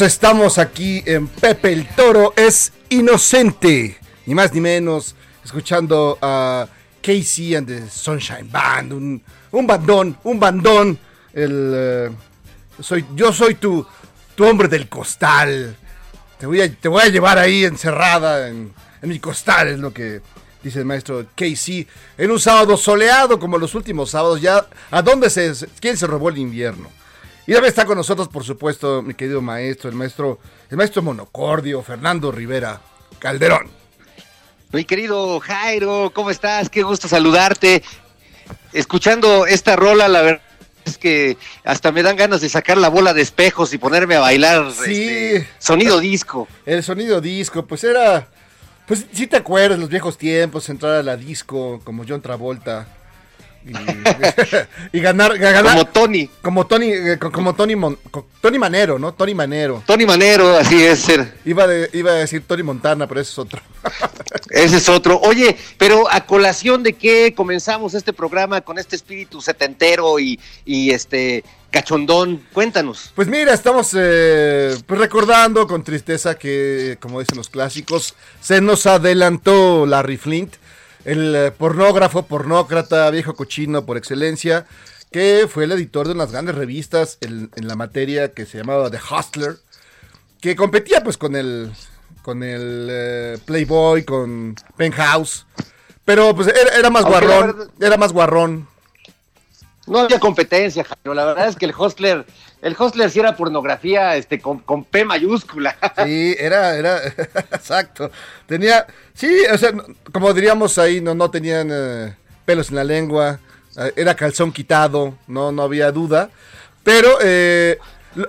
Estamos aquí en Pepe el Toro es inocente, ni más ni menos, escuchando a Casey and the Sunshine Band, un, un bandón, un bandón, el, eh, soy, yo soy tu, tu hombre del costal, te voy, a, te voy a llevar ahí encerrada en, en mi costal, es lo que dice el maestro Casey, en un sábado soleado como los últimos sábados, ya, ¿a dónde se, quién se robó el invierno? Y también está con nosotros, por supuesto, mi querido maestro, el maestro, el maestro monocordio, Fernando Rivera Calderón. Mi querido Jairo, ¿cómo estás? Qué gusto saludarte. Escuchando esta rola, la verdad es que hasta me dan ganas de sacar la bola de espejos y ponerme a bailar Sí. este, sonido disco. El sonido disco, pues era, pues si te acuerdas, los viejos tiempos, entrar a la disco como John Travolta y, y ganar, ganar Como Tony. como Tony, eh, co- como Tony, Mon- Tony Manero, ¿no? Tony Manero. Tony Manero, así es. ser. Iba, de- iba a decir Tony Montana, pero ese es otro. Ese es otro. Oye, pero a colación de qué comenzamos este programa con este espíritu setentero y, y este cachondón. Cuéntanos. Pues mira, estamos eh, pues recordando con tristeza que, como dicen los clásicos, se nos adelantó Larry Flint, el eh, pornógrafo, pornócrata, viejo cochino por excelencia, que fue el editor de unas grandes revistas en, en la materia que se llamaba The Hustler, que competía pues con el, con el eh, Playboy, con Penthouse, pero pues era, más guarrón, era más guarrón. No había competencia, Jairo. La verdad es que el hostler, el hostler sí era pornografía este, con, con P mayúscula. Sí, era, era, exacto. Tenía, sí, o sea, como diríamos ahí, no, no tenían eh, pelos en la lengua, eh, era calzón quitado, no, no había duda. Pero eh,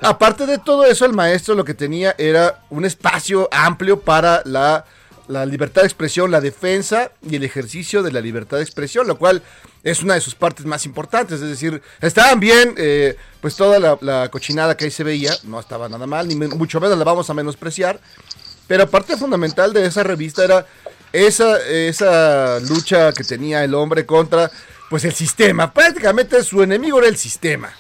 aparte de todo eso, el maestro lo que tenía era un espacio amplio para la, la libertad de expresión, la defensa y el ejercicio de la libertad de expresión, lo cual es una de sus partes más importantes. Es decir, estaban bien, eh, pues toda la, cochinada que ahí se veía, no estaba nada mal, ni mucho menos la vamos a menospreciar. Pero parte fundamental de esa revista era esa, esa lucha que tenía el hombre contra pues el sistema. Prácticamente su enemigo era el sistema.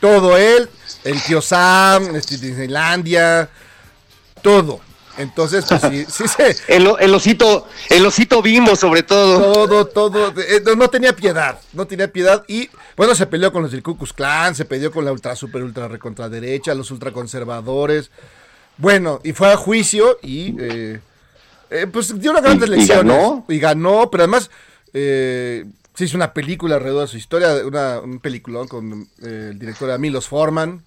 Todo él, el tío Sam, este, Disneylandia, todo. Entonces, pues sí, sí se, El, el osito, el osito bimbo sobre todo. todo, todo, eh, no, no tenía piedad, no tenía piedad y bueno, se peleó con los del Ku Klux Klan, se peleó con la ultra super ultra recontra derecha, los ultraconservadores. Bueno, y fue a juicio y eh, eh, pues dio unas grandes ¿Y- y ganó? y ganó, pero además eh, se hizo una película alrededor de su historia, una, un peliculón con el director Milos Forman.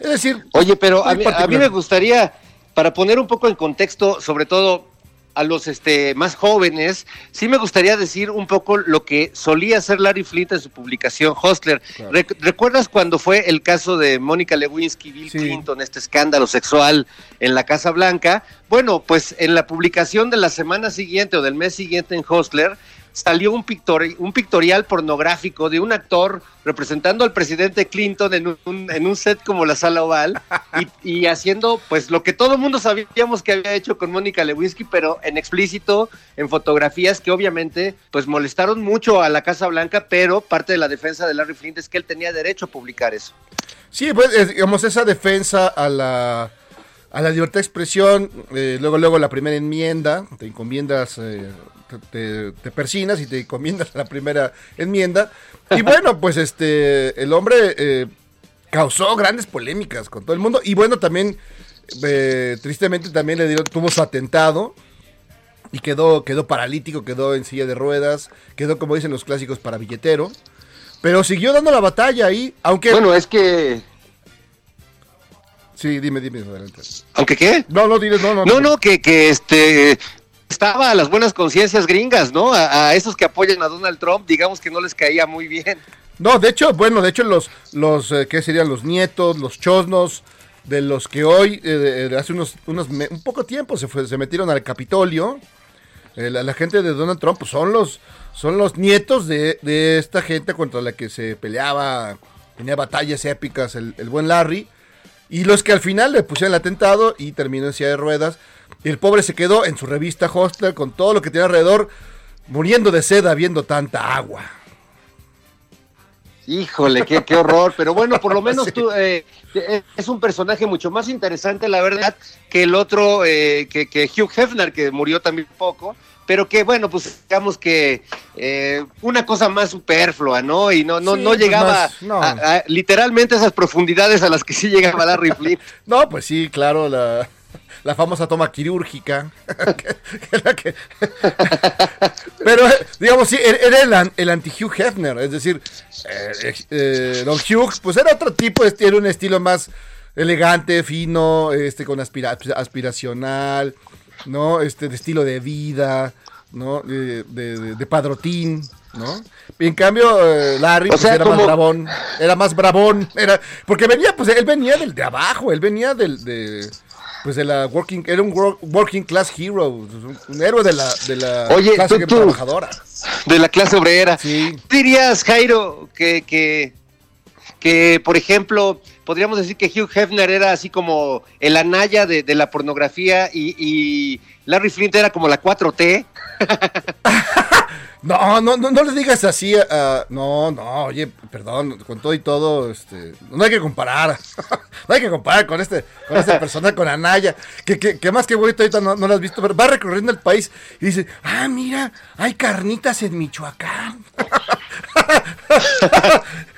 Es decir, Oye, pero a mí, a mí me gustaría, para poner un poco en contexto, sobre todo a los este, más jóvenes, sí me gustaría decir un poco lo que solía hacer Larry Flint en su publicación Hostler. Claro. ¿Recuerdas cuando fue el caso de Mónica Lewinsky, Bill Sí. Clinton, este escándalo sexual en la Casa Blanca? Bueno, pues en la publicación de la semana siguiente o del mes siguiente en Hostler, salió un, pictori- un pictorial pornográfico de un actor representando al presidente Clinton en un, en un set como la sala oval y, y haciendo pues lo que todo el mundo sabíamos que había hecho con Mónica Lewinsky, pero en explícito, en fotografías que obviamente pues molestaron mucho a la Casa Blanca, pero parte de la defensa de Larry Flint es que él tenía derecho a publicar eso. Sí, pues, es, digamos, esa defensa a la, a la libertad de expresión, eh, luego, luego la primera enmienda, te encomiendas, eh, te, persinas y te encomiendas la primera enmienda. Y bueno, pues este, el hombre eh, causó grandes polémicas con todo el mundo. Y bueno, también, eh, tristemente, también le dieron, tuvo su atentado. Y quedó, quedó paralítico, quedó en silla de ruedas, quedó, como dicen los clásicos, para billetero. Pero siguió dando la batalla ahí, aunque... Bueno, es que... Sí, dime, dime, adelante. ¿Aunque qué? No, no, diles, no, no. No, no, que, que este estaba a las buenas conciencias gringas, ¿no? A, esos que apoyan a Donald Trump, digamos que no les caía muy bien. No, de hecho, bueno, de hecho los, los eh, ¿qué serían? Los nietos, los chosnos, de los que hoy, eh, de hace unos, unos un poco tiempo se, se metieron al Capitolio, eh, la, la gente de Donald Trump, pues son los, son los nietos de, de esta gente contra la que se peleaba, tenía batallas épicas el, el buen Larry, y los que al final le pusieron el atentado y terminó en silla de ruedas, y el pobre se quedó en su revista Hostler con todo lo que tenía alrededor, muriendo de sed viendo tanta agua. Híjole, qué, qué horror. Pero bueno, por lo menos tú eh, eh, es un personaje mucho más interesante, la verdad, que el otro, eh, que, que Hugh Hefner, que murió también poco. Pero que bueno, pues digamos que eh, una cosa más superflua, ¿no? Y no, no, Sí, no pues llegaba más, no. a, a- literalmente a esas profundidades a las que sí llegaba Larry Flint. No, pues sí, claro, la, la famosa toma quirúrgica. que- que la que- Pero, eh, digamos, sí, er- era el, el anti-Hugh Hefner, es decir, eh, eh, Don Hugh, pues era otro tipo, era un estilo más elegante, fino, este, con aspira- aspiracional, ¿no? Este, de estilo de vida, ¿no? De, de- de- padrotín, ¿no? Y en cambio, eh, Larry, pues sea, era más bravón, era más bravón, era, porque venía, pues él venía del de abajo, él venía del, de, pues de la working, era un wor- working class hero, un, un héroe de la, de la Oye, clase tú- tú- trabajadora. de la clase obrera. Sí. ¿Dirías, Jairo, que, que, que, por ejemplo, podríamos decir que Hugh Hefner era así como el anaya de, de la pornografía y, y Larry Flint era como la 4T? No, no, no, no le digas así, a- no, no, oye, perdón, con todo y todo, este, no hay que comparar, no hay que comparar con este, con esta persona, con Anaya, que, que, que más que bonito ahorita no, no lo has visto, pero va recorriendo el país y dice, ah, mira, hay carnitas en Michoacán.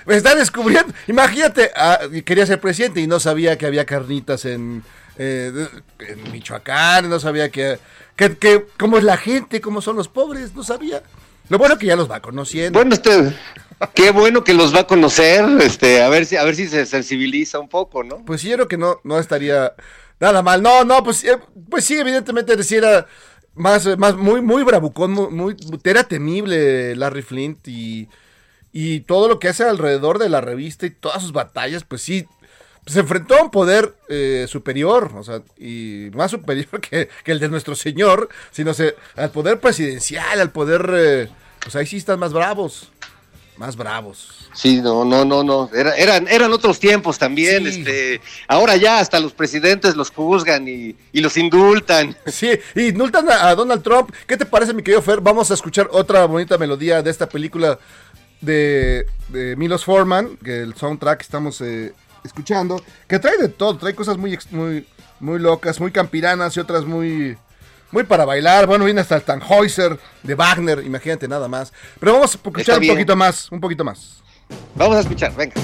Me está descubriendo, imagínate, ah, quería ser presidente y no sabía que había carnitas en, eh, en Michoacán, no sabía que, que, que cómo es la gente, cómo son los pobres, no sabía. Lo bueno que ya los va conociendo. Bueno, este, qué bueno que los va a conocer, este, a ver si, a ver si se sensibiliza un poco, ¿no? Pues sí, yo creo que no, no estaría nada mal. No, no, pues, eh, pues sí, evidentemente decía era más, más muy, muy bravucón, muy, muy- era temible Larry Flint y, y todo lo que hace alrededor de la revista y todas sus batallas, pues sí, se enfrentó a un poder eh, superior, o sea, y más superior que, que el de nuestro señor, sino se, al poder presidencial, al poder, eh, pues ahí sí están más bravos, más bravos. Sí, no, no, no, no. Era- eran, eran otros tiempos también. Sí. Este, ahora ya hasta los presidentes los juzgan y, y los indultan. Sí, y indultan a, a Donald Trump. ¿Qué te parece, mi querido Fer? Vamos a escuchar otra bonita melodía de esta película de, de Milos Forman, que el soundtrack estamos eh, escuchando, que trae de todo, trae cosas muy, muy, muy locas, muy campiranas y otras muy, muy para bailar. Bueno, viene hasta el Tannhäuser de Wagner, imagínate nada más. Pero vamos a escuchar un poquito más, un poquito más. Vamos a escuchar, venga.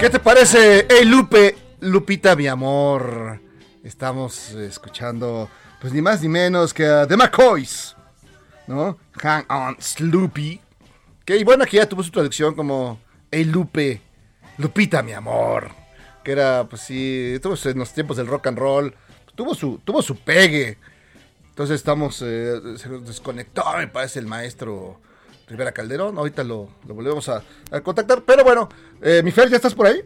¿Qué te parece? Hey Lupe, Lupita, mi amor. Estamos escuchando, pues ni más ni menos que a The McCoys, ¿no? Hang on, Sloopy. Que y bueno, aquí ya tuvo su traducción como Hey Lupe, Lupita, mi amor. Que era, pues sí, tuvo en los tiempos del rock and roll. Tuvo su, tuvo su pegue. Entonces estamos, eh, se desconectó, me parece, el maestro Rivera Calderón. Ahorita lo, lo volvemos a, a contactar. Pero bueno, eh, mi Fer, ¿ya estás por ahí?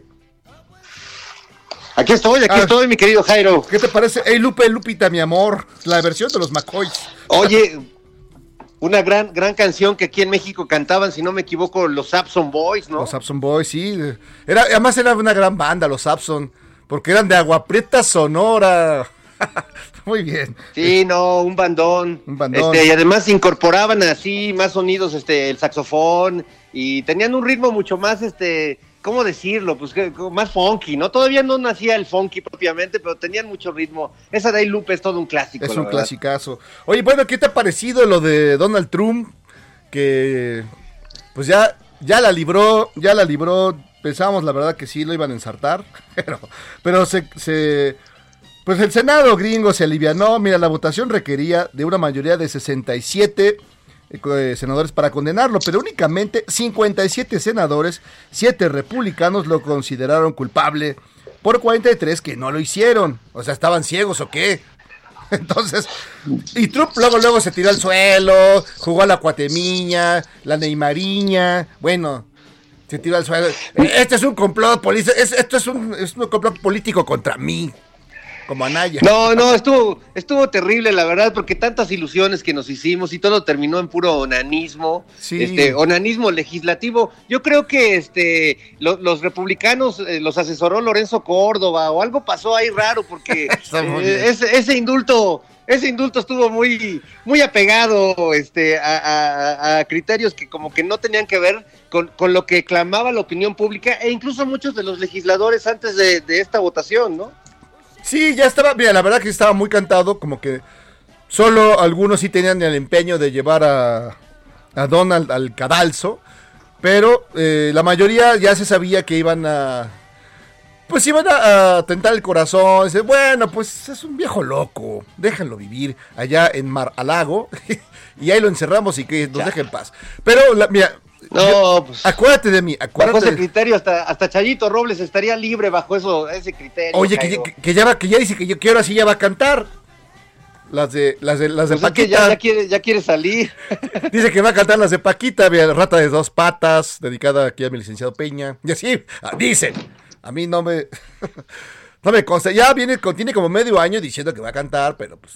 Aquí estoy, aquí Ah. estoy, mi querido Jairo. ¿Qué te parece? Hey Lupe, Lupita, mi amor. La versión de los McCoys. Oye, una gran, gran canción que aquí en México cantaban, si no me equivoco, los Sapson Boys, ¿no? Los Sapson Boys, sí. Era, además era una gran banda, los Sapson. Porque eran de Agua Prieta Sonora. Muy bien. Sí, no, un bandón. Un bandón. Este, y además incorporaban así más sonidos, este, el saxofón, y tenían un ritmo mucho más, este, ¿cómo decirlo? Pues más funky, ¿no? Todavía no nacía el funky propiamente, pero tenían mucho ritmo. Esa de ahí Lupe es todo un clásico. Es un verdad. clasicazo. Oye, bueno, ¿qué te ha parecido lo de Donald Trump? Que pues ya, ya la libró, ya la libró. Pensábamos la verdad que sí lo iban a ensartar, pero, pero se, se- pues el Senado gringo se alivianó. Mira, la votación requería de una mayoría de 67 eh, eh, senadores para condenarlo, pero únicamente 57 senadores, 7 republicanos lo consideraron culpable por 43 que no lo hicieron. O sea, ¿estaban ciegos o qué? Entonces, y Trump luego, luego se tiró al suelo, jugó a la cuatemiña, la neymariña, bueno, se tiró al suelo. Este es un complot político, esto es un, es un complot político contra mí, como Anaya. No, no, estuvo, estuvo terrible, la verdad, porque tantas ilusiones que nos hicimos y todo terminó en puro onanismo, Sí. este, onanismo legislativo. Yo creo que este, lo- los republicanos eh, los asesoró Lorenzo Córdoba o algo pasó ahí raro, porque eh, ese, ese indulto, ese indulto estuvo muy, muy apegado, este, a, a- a criterios que como que no tenían que ver con, con lo que clamaba la opinión pública e incluso muchos de los legisladores antes de, de esta votación, ¿no? Sí, ya estaba, mira, la verdad que estaba muy cantado, como que solo algunos sí tenían el empeño de llevar a, a Donald al cadalso, pero eh, la mayoría ya se sabía que iban a... Pues iban a, a tentar el corazón, dice, bueno, pues es un viejo loco, déjenlo vivir allá en Mar a Lago, y ahí lo encerramos y que nos deje en paz. Pero, la- mira, No, yo- pues- acuérdate de mí, Bajo acuérdate ese de- criterio, hasta, hasta Chayito Robles estaría libre bajo eso, ese criterio. Oye, que, que- que ya va, que ya dice que, yo, que ahora sí ya va a cantar. Las de, las de, las de Pues es que Paquita. ya, ya quiere, ya quiere salir. Dice que va a cantar las de Paquita, Rata de dos patas, dedicada aquí a mi licenciado Peña. Y así, ah, dicen. A mí no me. no me consta. Ya viene, tiene como medio año diciendo que va a cantar, pero pues.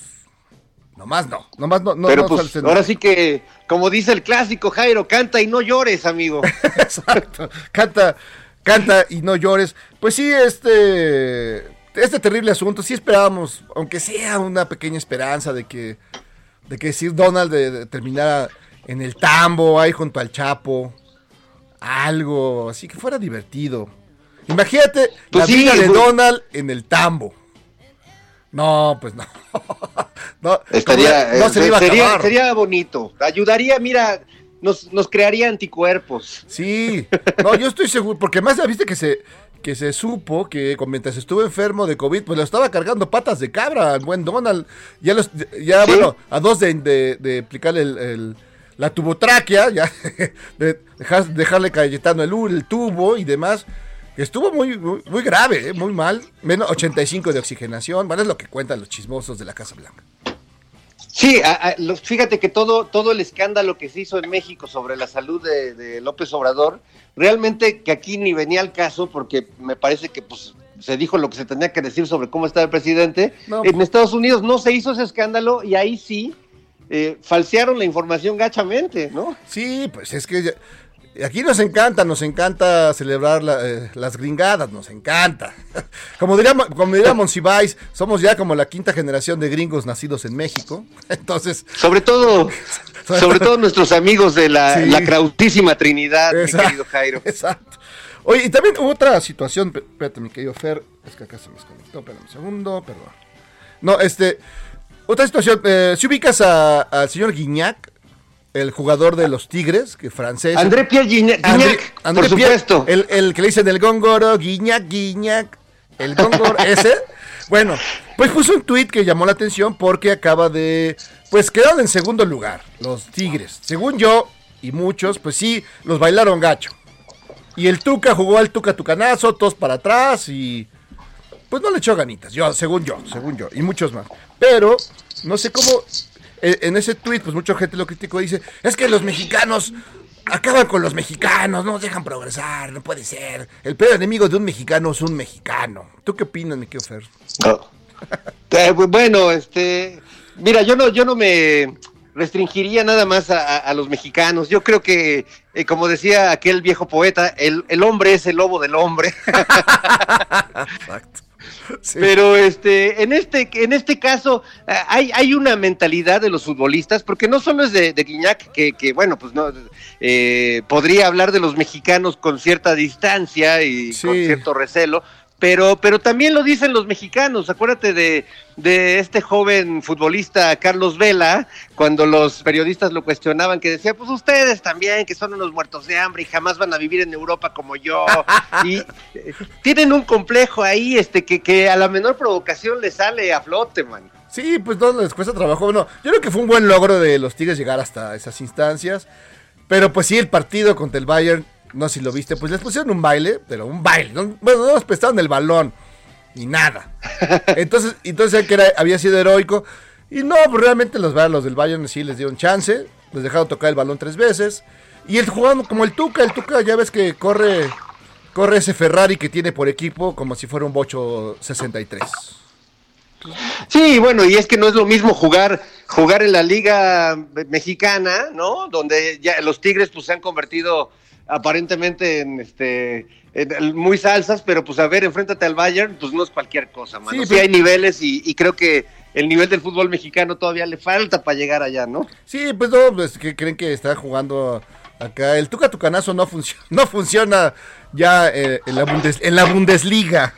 Nomás no. Nomás no. no Pero no pues ahora sí que, como dice el clásico, Jairo, canta y no llores, amigo. Exacto. Canta, canta y no llores. Pues sí, este. Este terrible asunto, sí esperábamos, aunque sea una pequeña esperanza de que. De que Sir Donald de- de terminara en el tambo, ahí junto al Chapo. Algo así que fuera divertido. Imagínate Pues la sí, vida de pues- Donald en el tambo. No, pues no. no Estaría, no se le iba a sería, bonito. Ayudaría, mira, nos, nos crearía anticuerpos. Sí, no, yo estoy seguro, porque más ya viste que se, que se supo que mientras estuvo enfermo de COVID, pues lo estaba cargando patas de cabra al buen Donald. Ya, los, ya Sí. bueno, a dos de, de, de aplicarle el, el- la tubotraquea, ya, de dejar- dejarle cayetando el, el tubo y demás. Estuvo muy, muy, muy grave, ¿eh? muy mal. Menos 85 de oxigenación. Bueno, es lo que cuentan los chismosos de la Casa Blanca. Sí, a- a- los- fíjate que todo, todo el escándalo que se hizo en México sobre la salud de, de López Obrador, realmente que aquí ni venía al caso porque me parece que pues se dijo lo que se tenía que decir sobre cómo estaba el presidente. No. En Estados Unidos no se hizo ese escándalo y ahí sí eh, falsearon la información gachamente, ¿no? Sí, pues es que ya- aquí nos encanta, nos encanta celebrar la- eh, las gringadas, nos encanta. Como diría, Mo- como diría Monsiváis, somos ya como la quinta generación de gringos nacidos en México. Entonces, Sobre todo, sobre todo nuestros amigos de la, Sí. la crautísima Trinidad, mi querido Jairo. Exacto. Oye, y también hubo otra situación, espérate, mi querido Fer, es que acá se me desconectó, espérame un segundo, perdón. No, este, otra situación, eh, si ubicas a- al señor Guignac, el jugador de los Tigres, que francés. André Pierre Guignac, André- André por Pierre, supuesto. el, el que le dicen el góngoro, Guiñac, Guiñac, el góngoro, ese. Bueno, pues puso un tweet que llamó la atención porque acaba de. Pues quedaron en segundo lugar, los Tigres. Según yo y muchos, pues sí, los bailaron gacho. Y el Tuca jugó al Tuca Tucanazo, todos para atrás y. Pues no le echó ganitas, yo, según yo, según yo, y muchos más. Pero, no sé cómo. Eh, En ese tweet, pues mucha gente lo criticó y dice: Es que los mexicanos acaban con los mexicanos, no nos dejan progresar, no puede ser. El peor enemigo de un mexicano es un mexicano. ¿Tú qué opinas, mi querido Fer? No. Eh, bu- bueno, este, mira, yo no, yo no me restringiría nada más a, a- a los mexicanos. Yo creo que, eh, como decía aquel viejo poeta, el, el hombre es el lobo del hombre. Exacto. Sí. Pero este, en este, en este caso, eh, hay, hay una mentalidad de los futbolistas, porque no solo es de, de Guiñac, que, que, bueno, pues no eh, podría hablar de los mexicanos con cierta distancia y Sí. con cierto recelo. Pero, pero también lo dicen los mexicanos. Acuérdate de, de este joven futbolista Carlos Vela, cuando los periodistas lo cuestionaban, que decía, pues ustedes también, que son unos muertos de hambre y jamás van a vivir en Europa como yo. y eh, tienen un complejo ahí, este, que, que a la menor provocación le sale a flote, man. Sí, pues no les cuesta trabajo. Bueno, yo creo que fue un buen logro de los Tigres llegar hasta esas instancias. Pero pues sí, el partido contra el Bayern, no sé si lo viste, pues les pusieron un baile, pero un baile. ¿no? Bueno, no nos prestaron el balón, ni nada. Entonces, entonces que era- había sido heroico. Y no, pues realmente los, los del Bayern sí les dieron chance, les dejaron tocar el balón tres veces. Y el jugando como el Tuca, el Tuca ya ves que corre, corre ese Ferrari que tiene por equipo como si fuera un Bocho 63. Sí, bueno, y es que no es lo mismo jugar jugar en la liga mexicana, ¿no? Donde ya los Tigres pues se han convertido aparentemente en este en muy salsas, pero pues a ver, enfréntate al Bayern, pues no es cualquier cosa, mano. Sí, Sí, pero- hay niveles y, y creo que el nivel del fútbol mexicano todavía le falta para llegar allá, ¿no? Sí, pues no, pues que creen que está jugando acá. El Tuca Tucanazo no, funciona no funciona ya eh, en, la Bundes- en la Bundesliga.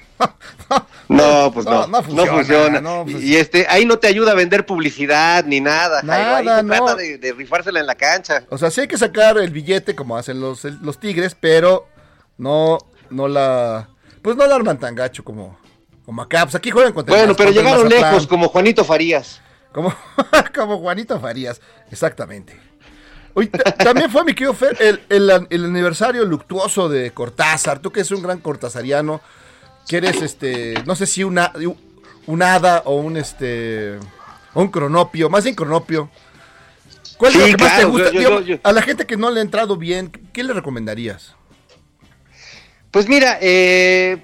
No, pues no, No, no funciona, no, pues- y este, ahí no te ayuda a vender publicidad ni nada, Jairo. Ahí Nada, se no. trata de, de rifársela en la cancha. O sea, sí hay que sacar el billete como hacen los, los Tigres, pero no, no la, pues no la arman tan gacho como, como acá. Pues aquí juegan contra Bueno, pero contra llegaron lejos, como Juanito Farías. Como, como Juanito Farías, exactamente. También fue mi querido Fer, el, el- el aniversario luctuoso de Cortázar. Tú que eres un gran cortázariano, que eres este, no sé si una, un hada o un este, un cronopio, más bien cronopio. ¿Cuál es lo que más te gusta? yo- yo- Digamos, yo- A la gente que no le ha entrado bien, ¿qué le recomendarías? Pues mira, eh,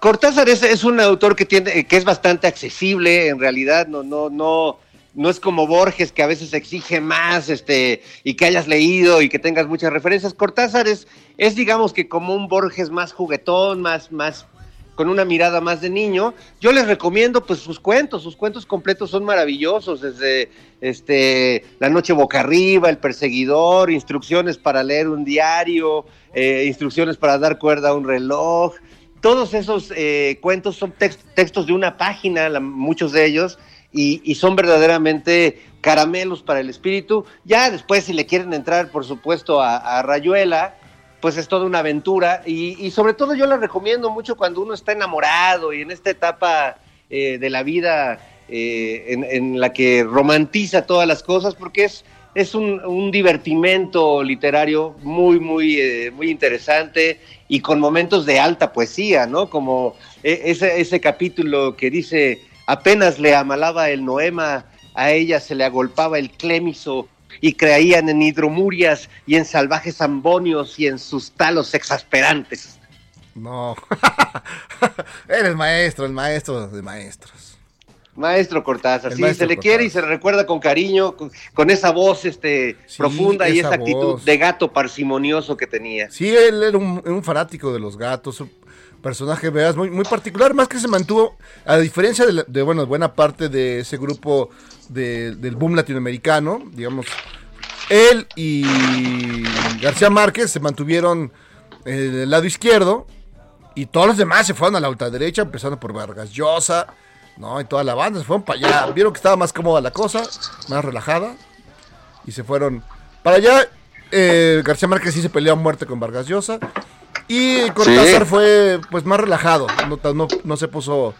Cortázar es, es un autor que tiene, que es bastante accesible, en realidad, no, no, no, no es como Borges que a veces exige más, este, y que hayas leído y que tengas muchas referencias. Cortázar es, es digamos que como un Borges más juguetón, más, más, con una mirada más de niño. Yo les recomiendo pues sus cuentos, sus cuentos completos son maravillosos, desde este La noche boca arriba, El perseguidor, instrucciones para leer un diario, eh, instrucciones para dar cuerda a un reloj. Todos esos eh, cuentos son tex- textos de una página, muchos de ellos, y, y son verdaderamente caramelos para el espíritu. Ya después, si le quieren entrar, por supuesto, a, a Rayuela, pues es toda una aventura. Y, sobre todo yo la recomiendo mucho cuando uno está enamorado y en esta etapa eh, de la vida eh, en, la que romantiza todas las cosas, porque es, es un, divertimento literario muy, muy, eh, muy interesante y con momentos de alta poesía, ¿no? Como eh, ese, ese capítulo que dice, apenas le amalaba el noema, a ella se le agolpaba el clémiso y creían en hidromurias y en salvajes ambonios y en sus talos exasperantes. No. Eres maestro, el maestro de maestros. Maestro Cortázar, sí, maestro se le quiere y se le recuerda con cariño, con, con esa voz este, Sí, profunda y esa esa actitud de gato parsimonioso que tenía. Sí, él era un, un fanático de los gatos, un personaje, veas, muy, muy particular, más que se mantuvo, a diferencia de, la- de, bueno, buena parte de ese grupo de- del boom latinoamericano, digamos, él y García Márquez se mantuvieron en el lado izquierdo y todos los demás se fueron a la ultraderecha, empezando por Vargas Llosa, ¿no? Y toda la banda se fueron para allá, vieron que estaba más cómoda la cosa, más relajada, y se fueron para allá. Eh, García Márquez sí se peleó a muerte con Vargas Llosa. Y Cortázar Sí. fue pues más relajado. No, no, no se puso.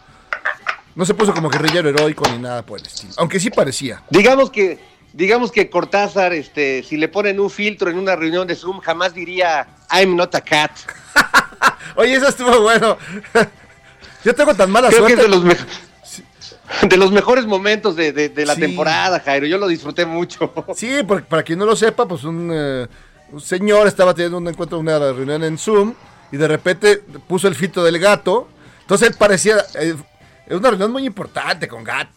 No se puso como guerrillero heroico ni nada por el estilo. Aunque sí parecía. Digamos que, digamos que Cortázar, este, si le ponen un filtro en una reunión de Zoom, jamás diría I'm not a cat. Oye, eso estuvo bueno. Yo tengo tan mala Creo que es suerte. de los, de los mejores momentos de, de- de la Sí. temporada, Jairo. Yo lo disfruté mucho. Sí, porque para quien no lo sepa, pues un, eh, un señor estaba teniendo un encuentro, una reunión en Zoom, y de repente puso el filtro del gato. Entonces él parecía. eh, es una reunión muy importante con gato.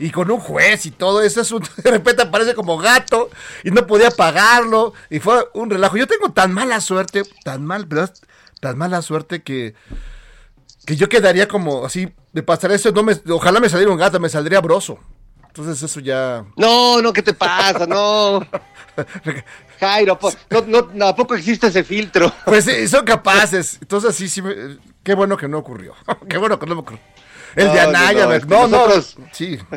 Y con un juez y todo ese asunto. De repente aparece como gato y no podía pagarlo. Y fue un relajo. Yo tengo tan mala suerte, tan mal, ¿verdad? Tan mala suerte que. Que yo quedaría como así. De pasar eso, no me, ojalá me saliera un gato, me saldría broso. Entonces eso ya. No, no, ¿qué te pasa? No. Jairo, no, no, no, ¿a poco existe ese filtro? Pues sí, son capaces. Entonces sí, sí, me- qué bueno que no ocurrió. qué bueno que no me ocurrió. El de Anaya, no, este, no, no, nosotros- sí.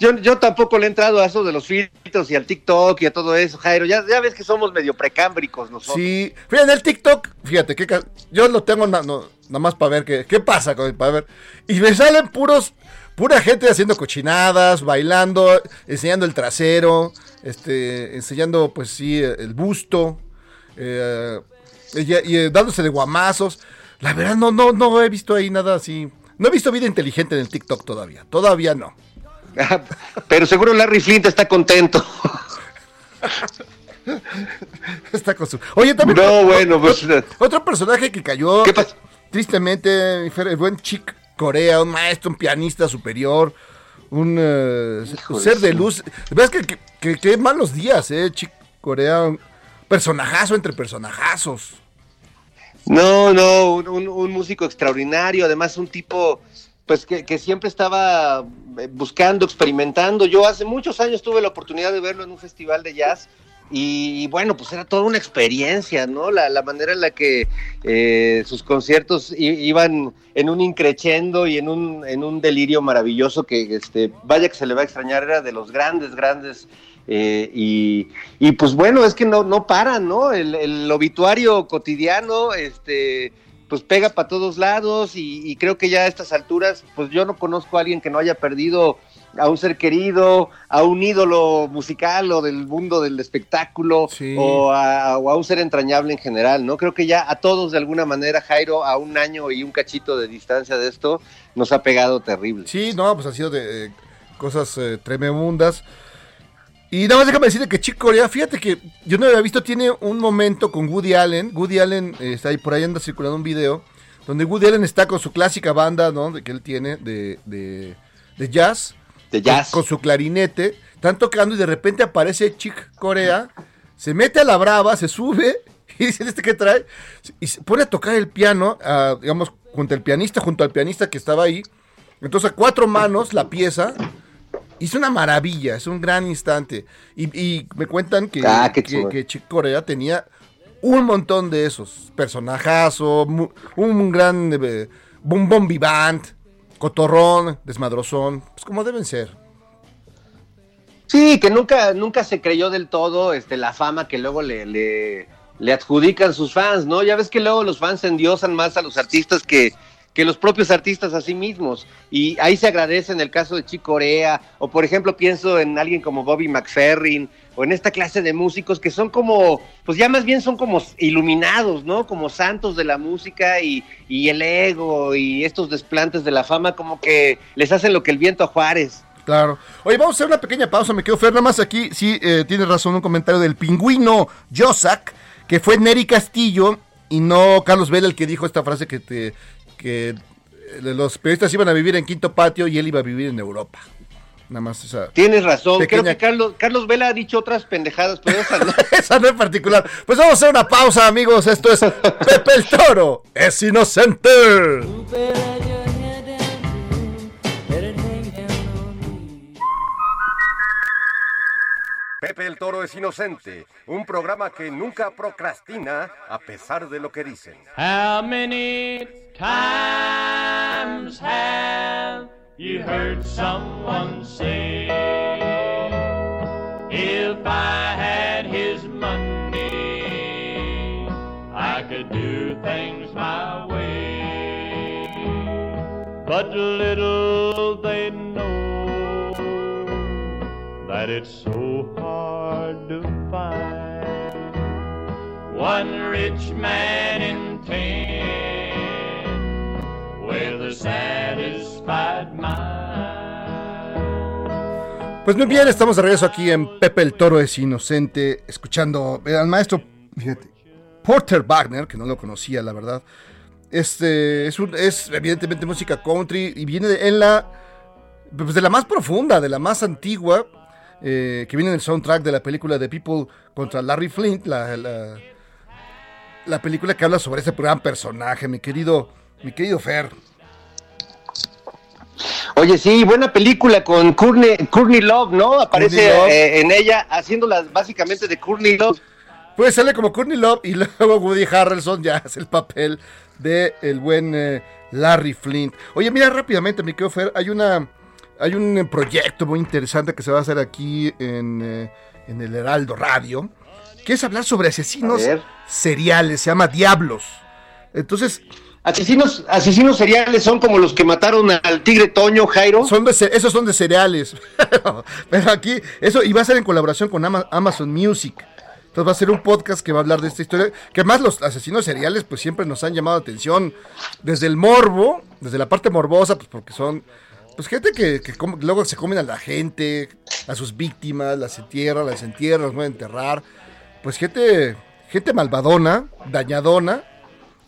Yo, yo tampoco le he entrado a eso de los filtros y al TikTok y a todo eso, Jairo. Ya, ya ves que somos medio precámbricos nosotros. Sí, fíjate, el TikTok, fíjate, que yo lo tengo na- no- nada más para ver qué, qué pasa, con- para ver. Y me salen puros, pura gente haciendo cochinadas, bailando, enseñando el trasero, este, enseñando, pues sí, el busto, eh, y, y, eh, dándose de guamazos. La verdad, no, no, no he visto ahí nada así. No he visto vida inteligente en el TikTok todavía. Todavía no. Pero seguro Larry Flint está contento. Está con su... Oye, también. No, bueno, pues, Otro, otro personaje que cayó. ¿Qué pasó? Tristemente, el buen Chick Corea, un maestro, un pianista superior, un eh, ser de luz. Ves que, que, que- que malos días, ¿eh? Chick Corea, un personajazo entre personajazos. No, no, un, músico extraordinario, además un tipo pues que, siempre estaba eh, buscando, experimentando. Yo hace muchos años tuve la oportunidad de verlo en un festival de jazz y, bueno, pues era toda una experiencia, ¿no? La, manera en la que eh, sus conciertos iban en un increchendo y en un, en un delirio maravilloso que, este, vaya que se le va a extrañar, era de los grandes, grandes eh, y, y, pues bueno, es que no, no paran, ¿no? El, el obituario cotidiano, este, pues pega para todos lados y, y creo que ya a estas alturas, pues yo no conozco a alguien que no haya perdido a un ser querido, a un ídolo musical o del mundo del espectáculo Sí. o, a, o a un ser entrañable en general, ¿no? Creo que ya a todos de alguna manera, Jairo, a un año y un cachito de distancia de esto, nos ha pegado terrible. Sí, no, pues ha sido de eh, cosas eh, tremendas. Y nada más déjame decirte que Chick Corea, fíjate que yo no lo había visto, tiene un momento con Woody Allen. Woody Allen eh, está ahí, por ahí anda circulando un video, donde Woody Allen está con su clásica banda, ¿no? De- que él tiene de, de, de jazz. De jazz. Con, con su clarinete. Están tocando y de repente aparece Chick Corea, se mete a la brava, se sube y dice, ¿este qué trae? Y se pone a tocar el piano, digamos, junto al pianista, junto al pianista que estaba ahí. Entonces a cuatro manos la pieza. Hizo una maravilla, es un gran instante. Y, y me cuentan que, Ah, que, que Chick Corea tenía un montón de esos. Personajazo, mu- un gran eh, band, cotorrón, desmadrozón, pues como deben ser. Sí, que nunca, nunca se creyó del todo este, la fama que luego le, le, le adjudican sus fans, ¿no? Ya ves que luego los fans endiosan más a los artistas que, que los propios artistas a sí mismos. Y ahí se agradece en el caso de Chico Corea, o por ejemplo pienso en alguien como Bobby McFerrin, o en esta clase de músicos que son como, pues ya más bien son como iluminados, ¿no? Como santos de la música y, el ego y estos desplantes de la fama como que les hacen lo que el viento a Juárez. Claro. Oye, vamos a hacer una pequeña pausa, me quedo Fer, nada más aquí, sí, eh, tiene razón, un comentario del pingüino Josak, que fue Neri Castillo y no Carlos Vela el que dijo esta frase que, te, que eh, los periodistas iban a vivir en Quinto Patio y él iba a vivir en Europa. Nada más esa. Tienes razón, Pequeña- creo que Carlos, Carlos Vela ha dicho otras pendejadas, pero esas no. esa no en particular. Pues vamos a hacer una pausa, amigos. Esto es Pepe el Toro. Es inocente. Pepe el Toro es inocente, un programa que nunca procrastina a pesar de lo que dicen. How many times have you heard someone say, If I had his money, I could do things my way? But little they know it's so hard to find one rich man in ten with a satisfied mind. Pues muy bien, estamos de regreso aquí en Pepe el Toro es inocente, escuchando eh, al maestro, Porter Wagner, que no lo conocía, la verdad. Este es, un- es evidentemente música country y viene de, en la pues de la más profunda, de la más antigua, eh, que viene en el soundtrack de la película de People contra Larry Flint, la, la, la película que habla sobre ese gran personaje, mi querido, mi querido Fer. Oye, sí, buena película con Courtney, Courtney Love, ¿no? Aparece Love. eh, en ella haciéndolas básicamente de Courtney Love. Pues sale como Courtney Love y luego Woody Harrelson ya hace el papel de el buen eh, Larry Flint. Oye, mira rápidamente, mi querido Fer, hay una hay un eh, proyecto muy interesante que se va a hacer aquí en, eh, en el Heraldo Radio, que es hablar sobre asesinos seriales, se llama Diablos. Entonces, Asesinos, asesinos seriales son como los que mataron al tigre Toño, Jairo. son de, esos son de cereales. Pero aquí, eso, y va a ser en colaboración con Ama- Amazon Music. Entonces va a ser un podcast que va a hablar de esta historia. Que además los asesinos seriales, pues siempre nos han llamado la atención. Desde el morbo, desde la parte morbosa, pues porque son. Pues gente que, que come- luego se comen a la gente, a sus víctimas, las entierran, las entierran, las van a enterrar. Pues gente, gente malvadona, dañadona,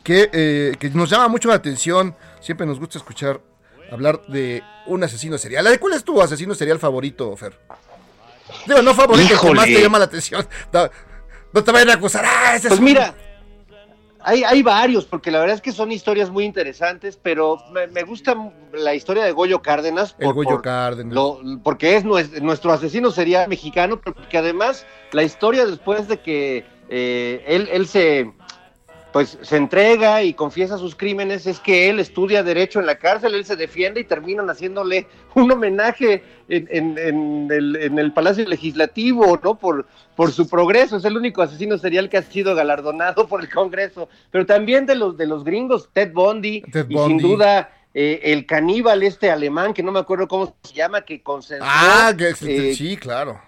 que, eh, que nos llama mucho la atención. Siempre nos gusta escuchar hablar de un asesino serial. ¿De ¿Cuál es tu asesino serial favorito, Fer? Digo, no favorito, el que más te llama la atención. No, no te vayan a acusar. Ah, ese es Pues un- mira, hay, hay varios, porque la verdad es que son historias muy interesantes, pero me, me gusta la historia de Goyo Cárdenas. El Goyo Cárdenas. lo- porque es nues- nuestro asesino sería mexicano, pero porque además la historia después de que eh, él, él se pues se entrega y confiesa sus crímenes es que él estudia derecho en la cárcel, él se defiende y terminan haciéndole un homenaje en, en- en el, en el Palacio Legislativo, ¿no? Por, por su progreso, es el único asesino serial que ha sido galardonado por el Congreso, pero también de los de los gringos, Ted Bundy, Ted y Bundy. sin duda eh, el caníbal este alemán, que no me acuerdo cómo se llama, que concentró, Ah, que, eh, sí, claro.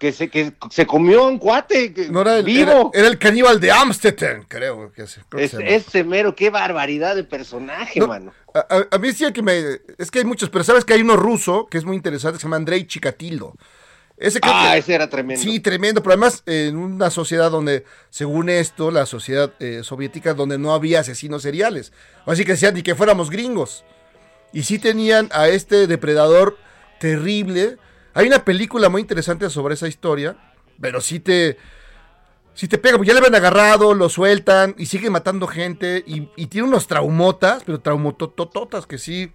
Que, se, que se comió un cuate que- No era el, vivo. era, era el caníbal de Amstetten, creo que, se- creo que Es, llama. ese mero, qué barbaridad de personaje, No, mano. A, mí sí que me... Es que hay muchos, pero sabes que hay uno ruso que es muy interesante, que se llama Andrei Chikatilo. Ese creo Ah, que- ese era tremendo. Sí, tremendo, pero además en una sociedad donde, según esto, la sociedad eh, soviética, donde no había asesinos seriales. Así que decían ni que fuéramos gringos. Y sí tenían a este depredador terrible. Hay una película muy interesante sobre esa historia, pero sí te... Sí te pega, porque ya le habían agarrado, lo sueltan y sigue matando gente y, y tiene unos traumotas, pero traumototototas que sí...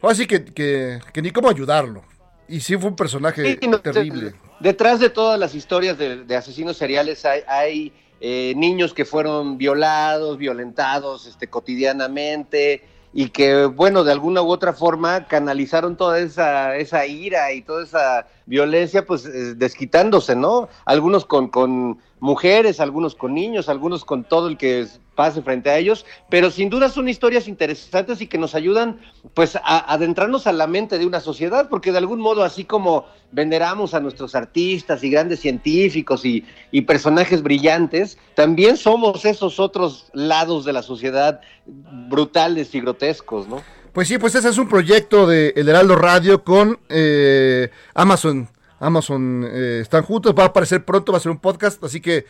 Así que, que, que ni cómo ayudarlo. Y sí fue un personaje Sí, no, terrible. de- detrás de todas las historias de, de asesinos seriales hay, hay, eh, niños que fueron violados, violentados este, cotidianamente y que, bueno, de alguna u otra forma canalizaron toda esa, esa ira y toda esa violencia, pues eh, desquitándose, ¿no? Algunos con, con, mujeres, algunos con niños, algunos con todo el que pase frente a ellos, pero sin duda son historias interesantes y que nos ayudan pues a adentrarnos a la mente de una sociedad, porque de algún modo así como veneramos a nuestros artistas y grandes científicos y, y personajes brillantes, también somos esos otros lados de la sociedad brutales y grotescos, ¿no? Pues sí, pues ese es un proyecto de El Heraldo Radio con eh, Amazon. Amazon eh, están juntos, va a aparecer pronto, va a ser un podcast, así que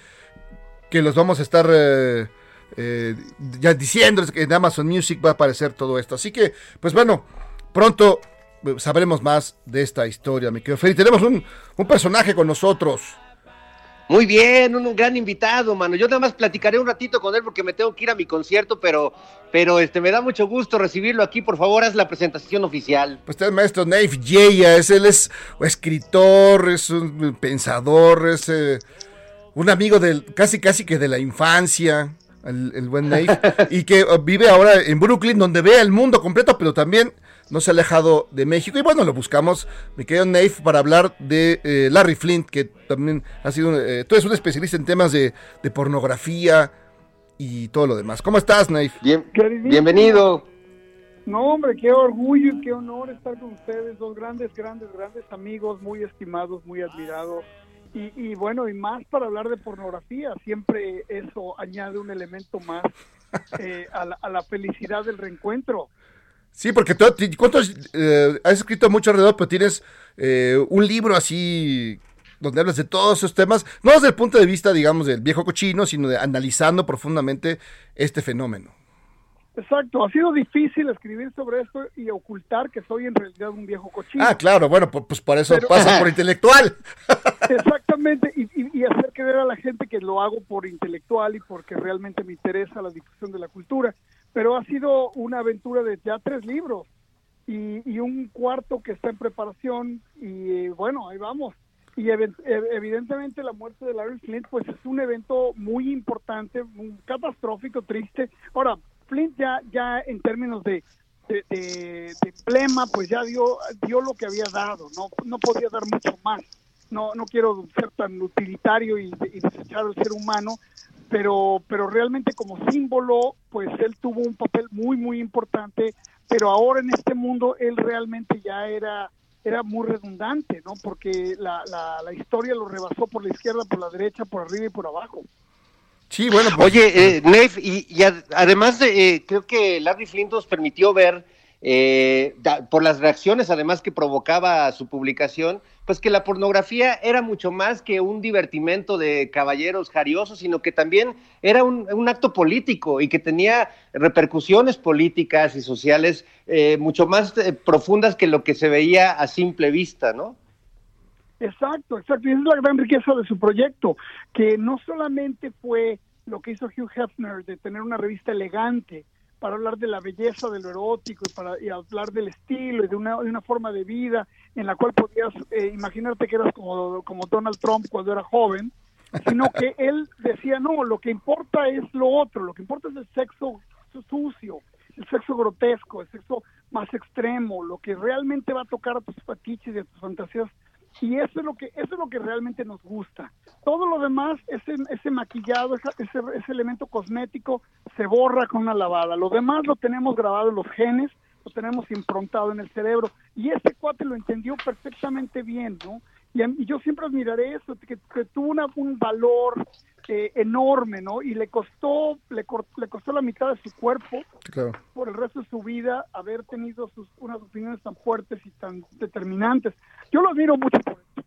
que los vamos a estar eh, eh, ya diciendo que en Amazon Music va a aparecer todo esto. Así que, pues bueno, pronto sabremos más de esta historia, mi querido Feli. Tenemos un, un personaje con nosotros. Muy bien, un, un gran invitado, mano. Yo nada más platicaré un ratito con él porque me tengo que ir a mi concierto, pero, pero este, me da mucho gusto recibirlo aquí. Por favor, haz la presentación oficial. Pues está el maestro Nave Yeya, es, él es escritor, es un pensador, es eh, un amigo del, casi casi que de la infancia, el, el buen Nave, y que vive ahora en Brooklyn, donde ve el mundo completo, pero también no se ha alejado de México. Y bueno, lo buscamos, mi querido Nave, para hablar de eh, Larry Flint, que también ha sido, eh, tú eres un especialista en temas de, de pornografía y todo lo demás. ¿Cómo estás, Nave? Bien, bienvenido. No, hombre, qué orgullo y qué honor estar con ustedes, dos grandes, grandes, grandes amigos, muy estimados, muy admirados. Y, y bueno, y más para hablar de pornografía, siempre eso añade un elemento más eh, a, la, a la felicidad del reencuentro. Sí, porque tú, ti- ¿cuántos, eh, has escrito mucho alrededor, pero tienes eh, un libro así donde hablas de todos esos temas, no desde el punto de vista, digamos, del viejo cochino, sino de analizando profundamente este fenómeno. Exacto, ha sido difícil escribir sobre esto y ocultar que soy en realidad un viejo cochino. Ah, claro, bueno, pu- pues por eso Pero- pasa por intelectual. Exactamente, y, y- y hacer creer a la gente que lo hago por intelectual y porque realmente me interesa la difusión de la cultura. Pero ha sido una aventura de ya tres libros y, y un cuarto que está en preparación y eh, bueno, ahí vamos. Y ev- evidentemente la muerte de Larry Flint pues es un evento muy importante, muy catastrófico, triste. Ahora, Flint ya, ya en términos de, de, emblema pues ya dio, dio lo que había dado, no, no podía dar mucho más no, no quiero ser tan utilitario y desechar al ser humano, pero, pero realmente como símbolo, pues él tuvo un papel muy, muy importante, pero ahora en este mundo él realmente ya era era muy redundante, ¿no? Porque la, la, la historia lo rebasó por la izquierda, por la derecha, por arriba y por abajo. Sí, bueno, pues, Oye, eh, Nave, y, y ad- además de, eh, creo que Larry Flint nos permitió ver, eh, por las reacciones además que provocaba su publicación, pues que la pornografía era mucho más que un divertimento de caballeros jariosos, sino que también era un, un acto político y que tenía repercusiones políticas y sociales eh, mucho más eh, profundas que lo que se veía a simple vista, ¿no? Exacto, exacto. Y es la gran riqueza de su proyecto, que no solamente fue lo que hizo Hugh Hefner de tener una revista elegante para hablar de la belleza de lo erótico y para y hablar del estilo y de una, de una forma de vida en la cual podías eh, imaginarte que eras como, como Donald Trump cuando era joven, sino que él decía, no, lo que importa es lo otro, lo que importa es el sexo su- sucio, el sexo grotesco, el sexo más extremo, lo que realmente va a tocar a tus fetiches y a tus fantasías y eso es lo que eso es lo que realmente nos gusta. Todo lo demás ese ese maquillado ese, ese elemento cosmético se borra con una lavada. Lo demás lo tenemos grabado en los genes lo tenemos improntado en el cerebro. Y este cuate lo entendió perfectamente bien no y yo siempre admiraré eso que, que tuvo una- un valor eh, enorme no y le costó le, le costó la mitad de su cuerpo claro. por el resto de su vida haber tenido sus, unas opiniones tan fuertes y tan determinantes. Yo lo admiro mucho por eso.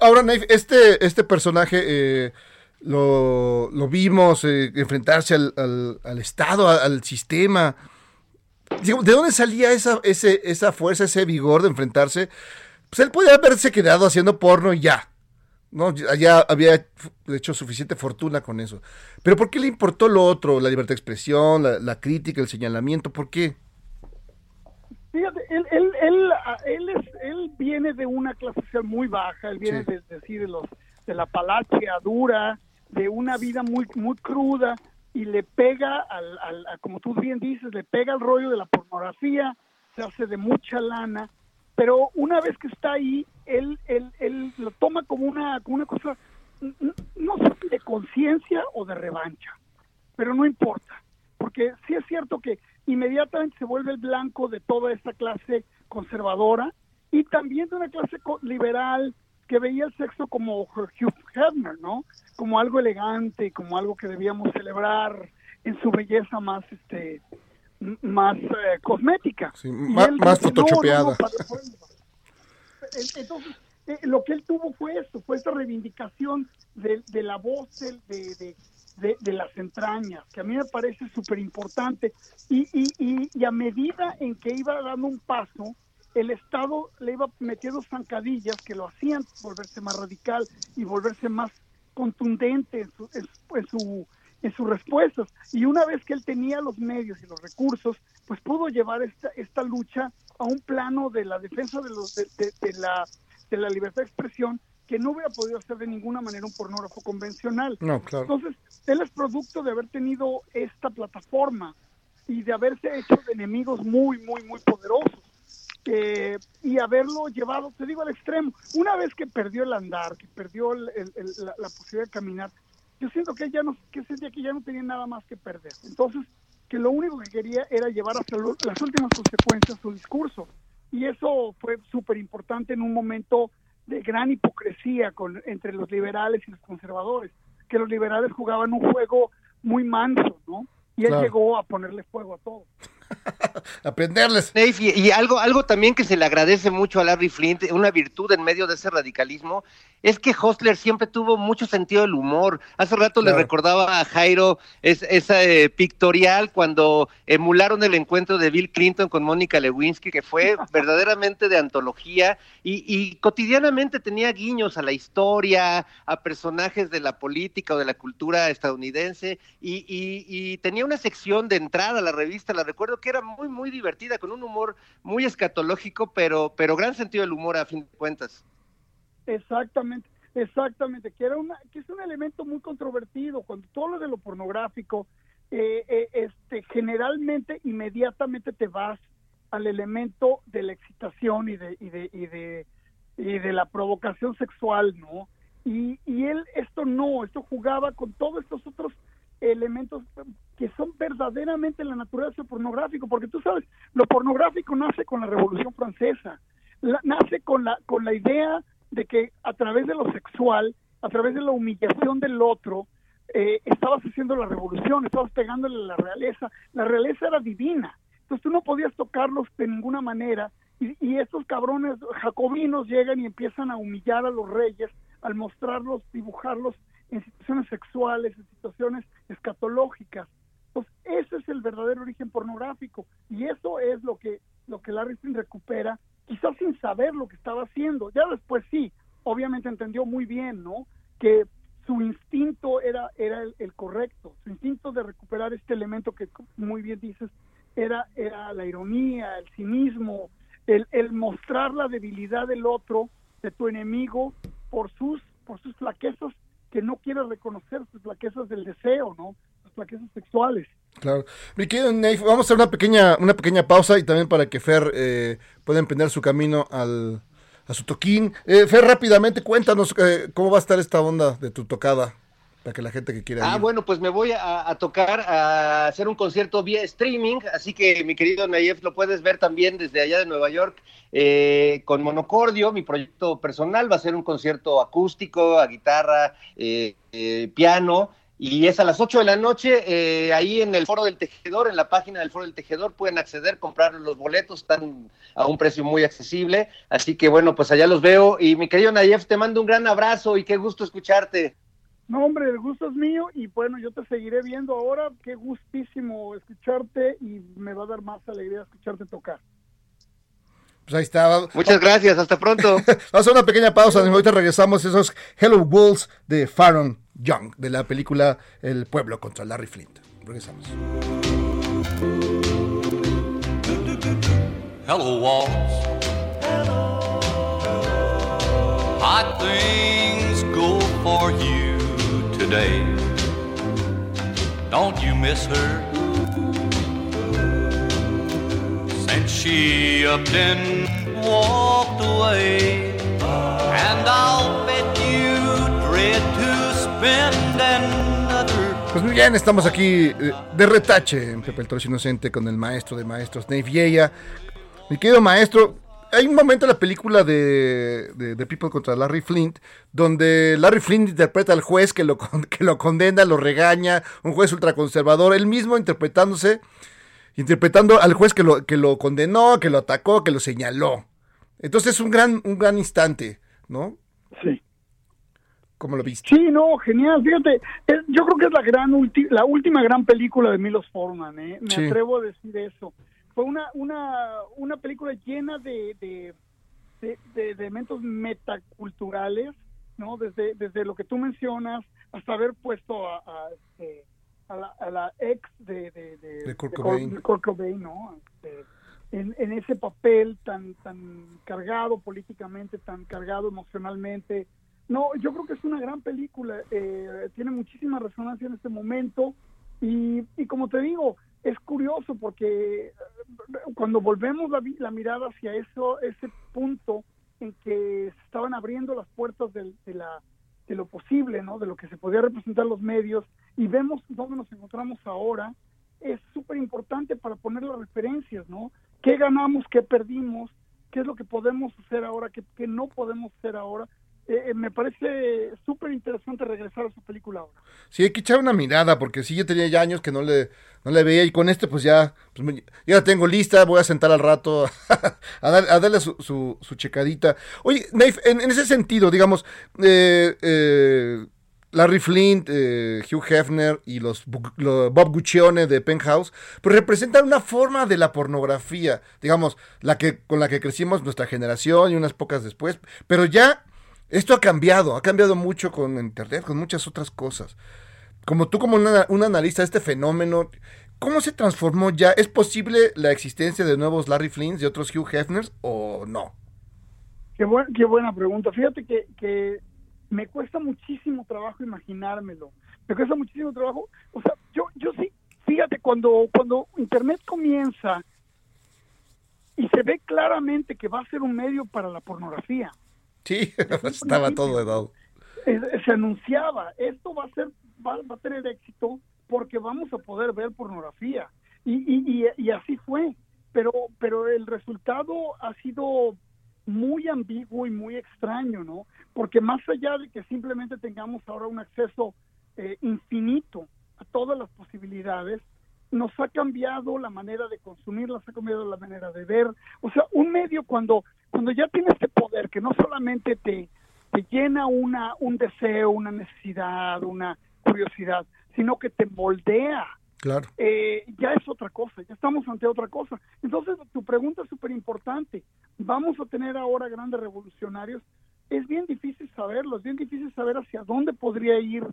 Ahora, Naif, este, este personaje eh, lo, lo vimos eh, enfrentarse al, al- al Estado, al, sistema. ¿De dónde salía esa, ese, esa fuerza, ese vigor de enfrentarse? Pues él podía haberse quedado haciendo porno y ya. ¿No? Ya había hecho suficiente fortuna con eso. Pero ¿por qué le importó lo otro? La libertad de expresión, la, la crítica, el señalamiento. ¿Por qué? Fíjate, él, él, él, él, es, él viene de una clase social muy baja, él viene Sí. de, de, sí, de los, de la palacia dura, de una vida muy, muy cruda, y le pega, al, al, a- como tú bien dices, le pega el rollo de la pornografía, se hace de mucha lana, pero una vez que está ahí, él, él, él lo toma como una, como una cosa no sé de conciencia o de revancha, pero no importa, porque sí es cierto que inmediatamente se vuelve el blanco de toda esta clase conservadora y también de una clase liberal que veía el sexo como Hugh Hefner, ¿no? Como algo elegante, como algo que debíamos celebrar en su belleza más, este, más eh, cosmética. Sí, más el- Entonces, eh, lo que él tuvo fue eso, fue esa reivindicación de, de la voz de, de- de las entrañas, que a mí me parece súper importante. Y, y, y, y a medida en que iba dando un paso, el Estado le iba metiendo zancadillas que lo hacían volverse más radical y volverse más contundente en, su, en, su- en su- en sus respuestas. Y una vez que él tenía los medios y los recursos, pues pudo llevar esta, esta lucha a un plano de la defensa de, los, de, de- de la, de la libertad de expresión que no hubiera podido hacer de ninguna manera un pornógrafo convencional. No, claro. Entonces, él es producto de haber tenido esta plataforma y de haberse hecho de enemigos muy, muy, muy poderosos. eh, y haberlo llevado, te digo, al extremo. Una vez que perdió el andar, que perdió el- el- el- la, la posibilidad de caminar, yo siento que ya no, que sentía que ya no tenía nada más que perder. Entonces, que lo único que quería era llevar hasta lo- las últimas consecuencias su discurso. Y eso fue súper importante en un momento de gran hipocresía con, entre los liberales y los conservadores, que los liberales jugaban un juego muy manso, ¿no? Y él Claro. llegó a ponerle fuego a todo. Aprenderles. Dave, y, y algo, algo también que se le agradece mucho a Larry Flint, una virtud en medio de ese radicalismo, es que Hostler siempre tuvo mucho sentido del humor. Hace rato Claro. le recordaba a Jairo es- esa eh, pictorial cuando emularon el encuentro de Bill Clinton con Mónica Lewinsky, que fue verdaderamente de antología y, y cotidianamente tenía guiños a la historia, a personajes de la política o de la cultura estadounidense y, y- y tenía una sección de entrada a la revista, la recuerdo que era muy, muy divertida, con un humor muy escatológico, pero, pero gran sentido del humor a fin de cuentas. Exactamente, exactamente, que era una, que es un elemento muy controvertido cuando tú hablas de lo pornográfico, eh, eh, este, generalmente inmediatamente te vas al elemento de la excitación y de y de y de, y de la provocación sexual, ¿no? Y, y él esto no, esto jugaba con todos estos otros elementos que son verdaderamente la naturaleza pornográfico, porque tú sabes, lo pornográfico nace con la Revolución Francesa, la- nace con la con la idea de que a través de lo sexual, a través de la humillación del otro, eh, estabas haciendo la revolución, estabas pegándole a la realeza. La realeza era divina. Entonces tú no podías tocarlos de ninguna manera. Y, estos cabrones jacobinos llegan y empiezan a humillar a los reyes al mostrarlos, dibujarlos en situaciones sexuales, en situaciones escatológicas. Entonces ese es el verdadero origen pornográfico. Y eso es lo que, lo que Larry Flynn recupera quizás sin saber lo que estaba haciendo. Ya después sí, obviamente entendió muy bien, ¿no? Que su instinto era, era el, correcto, su instinto de recuperar este elemento que muy bien dices, era, era la ironía, el cinismo, el, el mostrar la debilidad del otro, de tu enemigo, por sus, por sus flaquezas que no quiere reconocer, sus flaquezas del deseo, ¿no? Sexuales. Claro. Mi querido Neif, vamos a hacer una pequeña, una pequeña pausa y también para que Fer eh, pueda emprender su camino al, a su toquín. Eh, Fer, rápidamente cuéntanos eh, cómo va a estar esta onda de tu tocada para que la gente que quiera Ah, ir. bueno, pues me voy a, a tocar, a hacer un concierto vía streaming, así que mi querido Nayef lo puedes ver también desde allá de Nueva York eh, con Monocordio, mi proyecto personal, va a ser un concierto acústico, a guitarra, eh, eh, piano, y es a las 8 de la noche, eh, ahí en el Foro del Tejedor, en la página del Foro del Tejedor, pueden acceder, comprar los boletos, están a un precio muy accesible, así que bueno, pues allá los veo, y mi querido Nayef, te mando un gran abrazo y qué gusto escucharte. No, hombre, el gusto es mío y bueno, yo te seguiré viendo ahora. Qué gustísimo escucharte y me va a dar más alegría escucharte tocar. Pues ahí está. Muchas gracias, hasta pronto. Vamos a hacer una pequeña pausa. Ahorita regresamos. Esos Hello Wolves de Faron Young, de la película El pueblo contra Larry Flint. Regresamos. Hello, walls. Hot things go for you today. Don't you miss her? Pues muy bien, estamos aquí eh, de retache en Pepe el Toro Inocente con el maestro de maestros, Nave Vieya. Mi querido maestro, hay un momento en la película de, de, People contra Larry Flint donde Larry Flint interpreta al juez que lo, que lo condena, lo regaña, un juez ultraconservador, él mismo interpretándose, interpretando al juez que lo, que lo condenó, que lo atacó, que lo señaló. Entonces es un gran, un gran instante, ¿no? Sí. ¿Cómo lo viste? Sí, no, genial. Fíjate, es- yo creo que es la gran ulti- la última gran película de Milos Forman, ¿eh? Me Sí. atrevo a decir eso. Fue una una una película llena de de, de- de elementos metaculturales, ¿no? Desde desde lo que tú mencionas hasta haber puesto a, a, este, a la, a la ex de de, de, De Kurt de Cobain. de Kurt Cobain, ¿no? Este, en, en ese papel tan tan cargado políticamente, tan cargado emocionalmente. No, yo creo que es una gran película, eh, tiene muchísima resonancia en este momento y, y como te digo, es curioso porque eh, cuando volvemos la, la mirada hacia eso, ese punto en que se estaban abriendo las puertas del- de, la, de lo posible, ¿no? de lo que se podía representar los medios y vemos dónde nos encontramos ahora, es súper importante para poner las referencias, ¿no? ¿Qué ganamos, qué perdimos, qué es lo que podemos hacer ahora, qué, qué no podemos hacer ahora? Eh, me parece súper interesante regresar a esa película ahora. Sí, hay que echar una mirada, porque sí, yo tenía ya años que no le, no le veía, y con este, pues ya, pues ya tengo lista, voy a sentar al rato a, dar- a darle su, su, su checadita. Oye, Nate, en, ese sentido, digamos, eh, eh, Larry Flint, eh, Hugh Hefner y los, Bob Guccione de Penthouse, pues representan una forma de la pornografía, digamos, la que con la que crecimos nuestra generación y unas pocas después, pero ya esto ha cambiado, ha cambiado mucho con internet, con muchas otras cosas. Como tú como una- un analista de este fenómeno, ¿cómo se transformó ya? ¿Es posible la existencia de nuevos Larry Flints y otros Hugh Hefners o no? Qué, buen- qué buena pregunta. Fíjate que, que me cuesta muchísimo trabajo imaginármelo. Me cuesta muchísimo trabajo. O sea, yo, yo sí, fíjate, cuando, cuando Internet comienza y se ve claramente que va a ser un medio para la pornografía, Sí, estaba todo dado. se anunciaba, esto va a ser, va, va a tener éxito porque vamos a poder ver pornografía. Y, y, y, y así fue. Pero, pero el resultado ha sido muy ambiguo y muy extraño, ¿no? Porque más allá de que simplemente tengamos ahora un acceso eh, infinito a todas las posibilidades, nos ha cambiado la manera de consumir, nos ha cambiado la manera de ver. O sea, un medio cuando, cuando ya tiene este poder que no solamente te, te llena una, un deseo, una necesidad, una curiosidad, sino que te moldea, Claro. eh, ya es otra cosa, ya estamos ante otra cosa. Entonces, tu pregunta es súper importante. ¿Vamos a tener ahora grandes revolucionarios? Es bien difícil saberlo, es bien difícil saber hacia dónde podría ir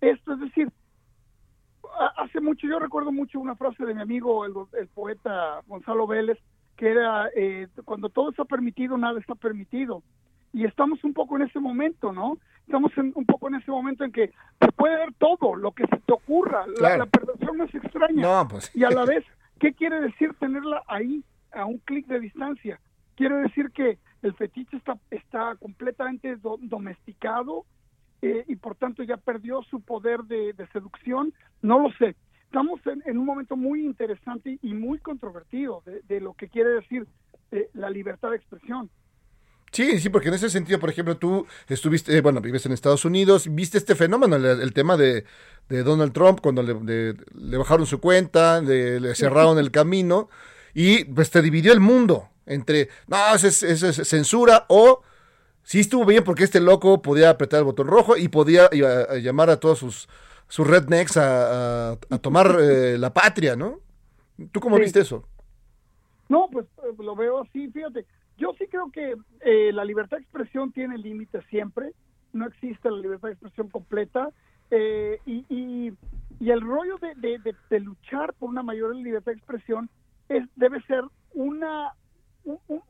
esto. Es decir, hace mucho, yo recuerdo mucho una frase de mi amigo, el, el poeta Gonzalo Vélez, que era, eh, cuando todo está permitido, nada está permitido. Y estamos un poco en ese momento, ¿no? Estamos en- un poco en ese momento en que se puede ver todo, lo que se te ocurra. La-. La, perversión no es extraña. No, pues. Y a la vez, ¿qué quiere decir tenerla ahí, a un clic de distancia? Quiere decir que el fetiche está, está completamente do- domesticado eh, y por tanto ya perdió su poder de, de seducción. No lo sé. Estamos en, en un momento muy interesante y muy controvertido de, de lo que quiere decir eh, la libertad de expresión. Sí, sí, porque en ese sentido, por ejemplo, tú estuviste, eh, bueno, vives en Estados Unidos, viste este fenómeno, el, el tema de, de Donald Trump, cuando le, de- le bajaron su cuenta, le, le cerraron el camino, y pues te dividió el mundo entre, no, eso es, eso es censura, o sí estuvo bien porque este loco podía apretar el botón rojo y podía y a- a llamar a todos sus, sus rednecks a, a- a tomar eh, la patria, ¿no? ¿Tú cómo Sí. viste eso? No, pues eh, lo veo así, fíjate. Yo sí creo que eh, la libertad de expresión tiene límites siempre, no existe la libertad de expresión completa, eh, y, y, y el rollo de, de- de- de luchar por una mayor libertad de expresión es, debe ser una un, un-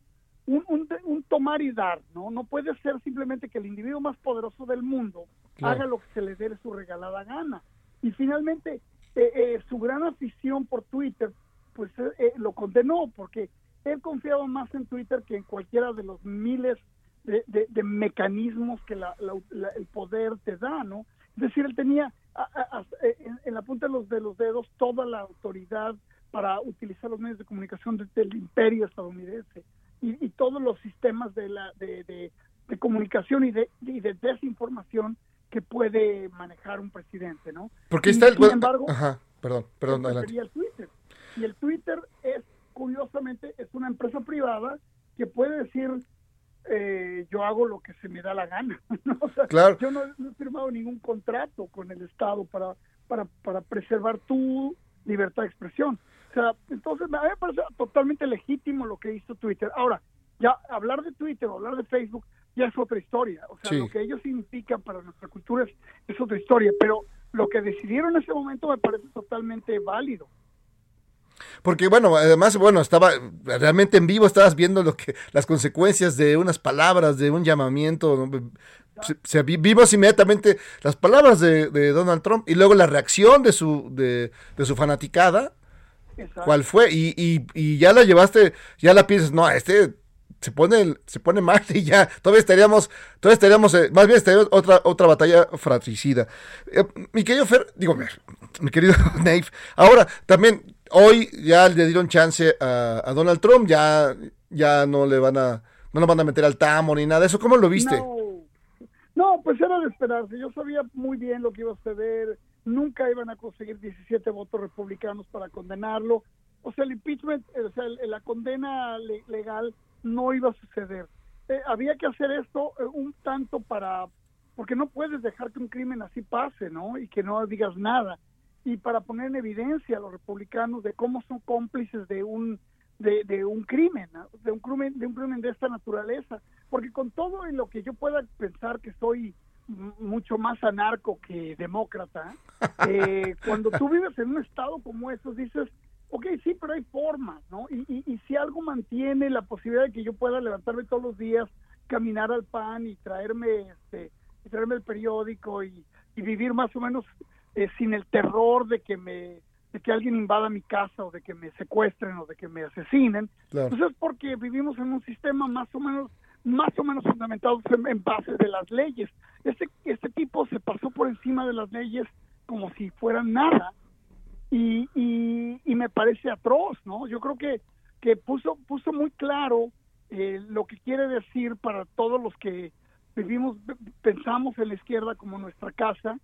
un- un- un tomar y dar, ¿no? No puede ser simplemente que el individuo más poderoso del mundo Claro. haga lo que se le dé su regalada gana. Y finalmente, eh, eh, su gran afición por Twitter, pues eh, eh, lo condenó, porque él confiaba más en Twitter que en cualquiera de los miles de, de- de mecanismos que la- la- la- el poder te da, ¿no? Es decir, él tenía a- a- a- en, en la punta de los, de los dedos toda la autoridad para utilizar los medios de comunicación de- del imperio estadounidense y, y todos los sistemas de, la, de, de- de comunicación y de, y de desinformación que puede manejar un presidente, ¿no? Porque Y, está el... sin embargo, Ajá, perdón, perdón, él adelante. prefería el Twitter. Y el Twitter es, curiosamente, es una empresa privada que puede decir, eh, yo hago lo que se me da la gana. ¿no? O sea, Claro. Yo no, no he firmado ningún contrato con el Estado para, para, para preservar tu libertad de expresión. O sea, entonces a mí me parece totalmente legítimo lo que hizo Twitter. Ahora, ya hablar de Twitter o hablar de Facebook ya es otra historia. O sea, Sí. lo que ellos significan para nuestra cultura es, es otra historia. Pero lo que decidieron en ese momento me parece totalmente válido. Porque bueno, además, bueno, estaba realmente en vivo, estabas viendo lo que las consecuencias de unas palabras, de un llamamiento. ¿no? Se- se vi- vimos inmediatamente las palabras de, de Donald Trump y luego la reacción de su de, de su fanaticada, Exacto. cuál fue y, y, y ya la llevaste, ya la piensas, no, este se pone se pone mal y ya todavía estaríamos todavía estaríamos eh, más bien estaría otra otra batalla fratricida. Eh, mi querido Fer, digo, mi querido Nave, ahora también hoy ya le dieron chance a, a Donald Trump, ya ya no le van a no lo van a meter al tamo ni nada de eso. ¿Cómo lo viste? No, no, pues era de esperarse. Yo sabía muy bien lo que iba a suceder. Nunca iban a conseguir 17 votos republicanos para condenarlo. O sea, el impeachment, eh, o sea, la condena le- legal no iba a suceder. Eh, había que hacer esto eh, un tanto para, porque no puedes dejar que un crimen así pase, ¿no? Y que no digas nada. Y para poner en evidencia a los republicanos de cómo son cómplices de un de, un crimen, de un crimen, de un crimen de esta naturaleza, porque con todo lo que yo pueda pensar que soy mucho más anarco que demócrata, eh, cuando tú vives en un estado como estos dices, ok, sí, pero hay formas, ¿no? Y, y, y si algo mantiene la posibilidad de que yo pueda levantarme todos los días, caminar al pan y traerme, este, y traerme el periódico y, y vivir más o menos eh, sin el terror de que me de que alguien invada mi casa o de que me secuestren o de que me asesinen, Claro. pues es porque vivimos en un sistema más o menos más o menos fundamentado en, en base de las leyes. Este este tipo se pasó por encima de las leyes como si fueran nada y, y, y me parece atroz, ¿no? Yo creo que, que puso, puso muy claro eh, lo que quiere decir para todos los que vivimos, pensamos en la izquierda como nuestra casa,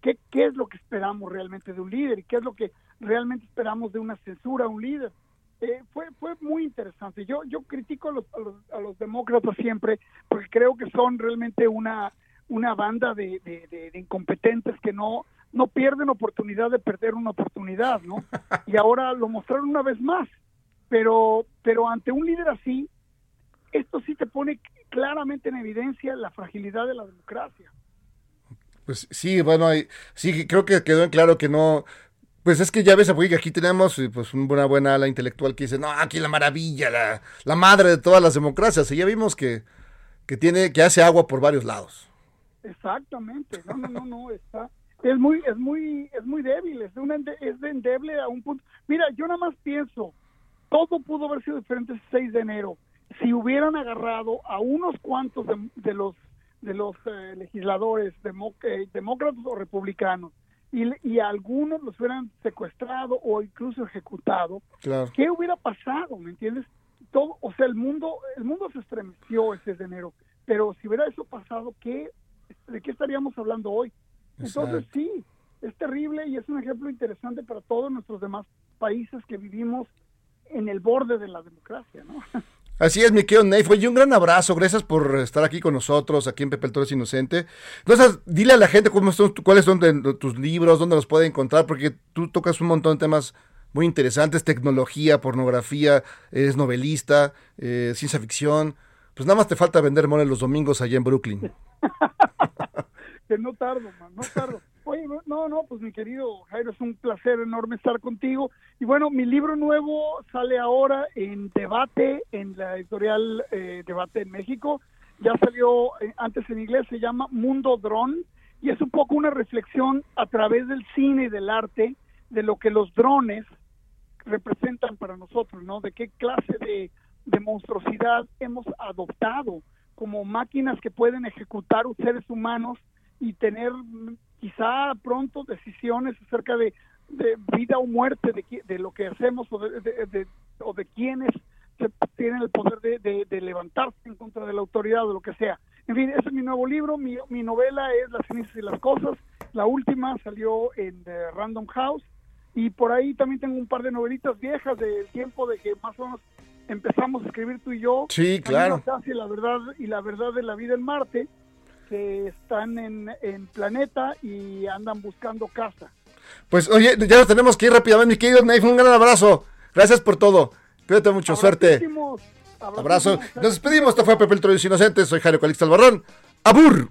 qué, qué es lo que esperamos realmente de un líder y qué es lo que realmente esperamos de una censura a un líder. Eh, fue fue muy interesante. Yo yo critico a los, a los, a los demócratas siempre porque creo que son realmente una una banda de, de, de- de incompetentes que no no pierden oportunidad de perder una oportunidad, ¿no? Y ahora lo mostraron una vez más. Pero pero ante un líder así, esto sí te pone claramente en evidencia la fragilidad de la democracia. Pues sí, bueno, hay- sí, creo que quedó en claro que no. Pues es que ya ves, porque aquí tenemos eh, pues una buena ala intelectual que dice, no, aquí la maravilla, la, madre de todas las democracias. Y ya vimos que, que tiene, que hace agua por varios lados. Exactamente, no, no, no, no, está, es muy, es muy, es muy débil, es es de endeble a un punto. Mira, yo nada más pienso, todo pudo haber sido diferente el 6 de enero si hubieran agarrado a unos cuantos de, los de los eh, legisladores demo- eh, demócratas o republicanos y, y algunos los hubieran secuestrado o incluso ejecutado Claro. ¿qué hubiera pasado? ¿Me entiendes? Todo, o sea, el mundo, el mundo se estremeció ese de enero, pero si hubiera eso pasado, ¿qué, ¿de qué estaríamos hablando hoy? Entonces sí, es terrible y es un ejemplo interesante para todos nuestros demás países que vivimos en el borde de la democracia, ¿no? Así es, mi querido Nate. Oye, un gran abrazo. Gracias por estar aquí con nosotros, aquí en Pepe el Toro es Inocente. Entonces, dile a la gente cómo son, cuáles son tus libros, dónde los puede encontrar, porque tú tocas un montón de temas muy interesantes, tecnología, pornografía, eres novelista, eh, ciencia ficción. Pues nada más te falta vender mole los domingos allá en Brooklyn. que no tardo, man, no tardo. Oye, no, no, pues mi querido Jairo, es un placer enorme estar contigo. Y bueno, mi libro nuevo sale ahora en debate, en la editorial eh, Debate en México. Ya salió eh, antes en inglés, se llama Mundo Dron, y es un poco una reflexión a través del cine y del arte de lo que los drones representan para nosotros, ¿no? De qué clase de, de monstruosidad hemos adoptado como máquinas que pueden ejecutar seres humanos y tener quizá pronto decisiones acerca de, de vida o muerte, de, de lo que hacemos o de, de, o de quienes se- tienen el poder de, levantarse en contra de la autoridad o lo que sea. En fin, ese es mi nuevo libro, mi, mi novela es Las cenizas y las cosas, la última salió en eh, Random House y por ahí también tengo un par de novelitas viejas del tiempo de que más o menos empezamos a escribir tú y yo. Sí, claro. La verdad y la verdad de la vida en Marte, están en, en planeta y andan buscando casa. Pues oye, ya nos tenemos que ir rápidamente, mi querido un gran abrazo. Gracias por todo. Cuídate mucho, suerte. Abrazo. Nos despedimos. Esto fue Pepe el Inocentes. Soy Jairo Calixto Albarrón. ¡Abur!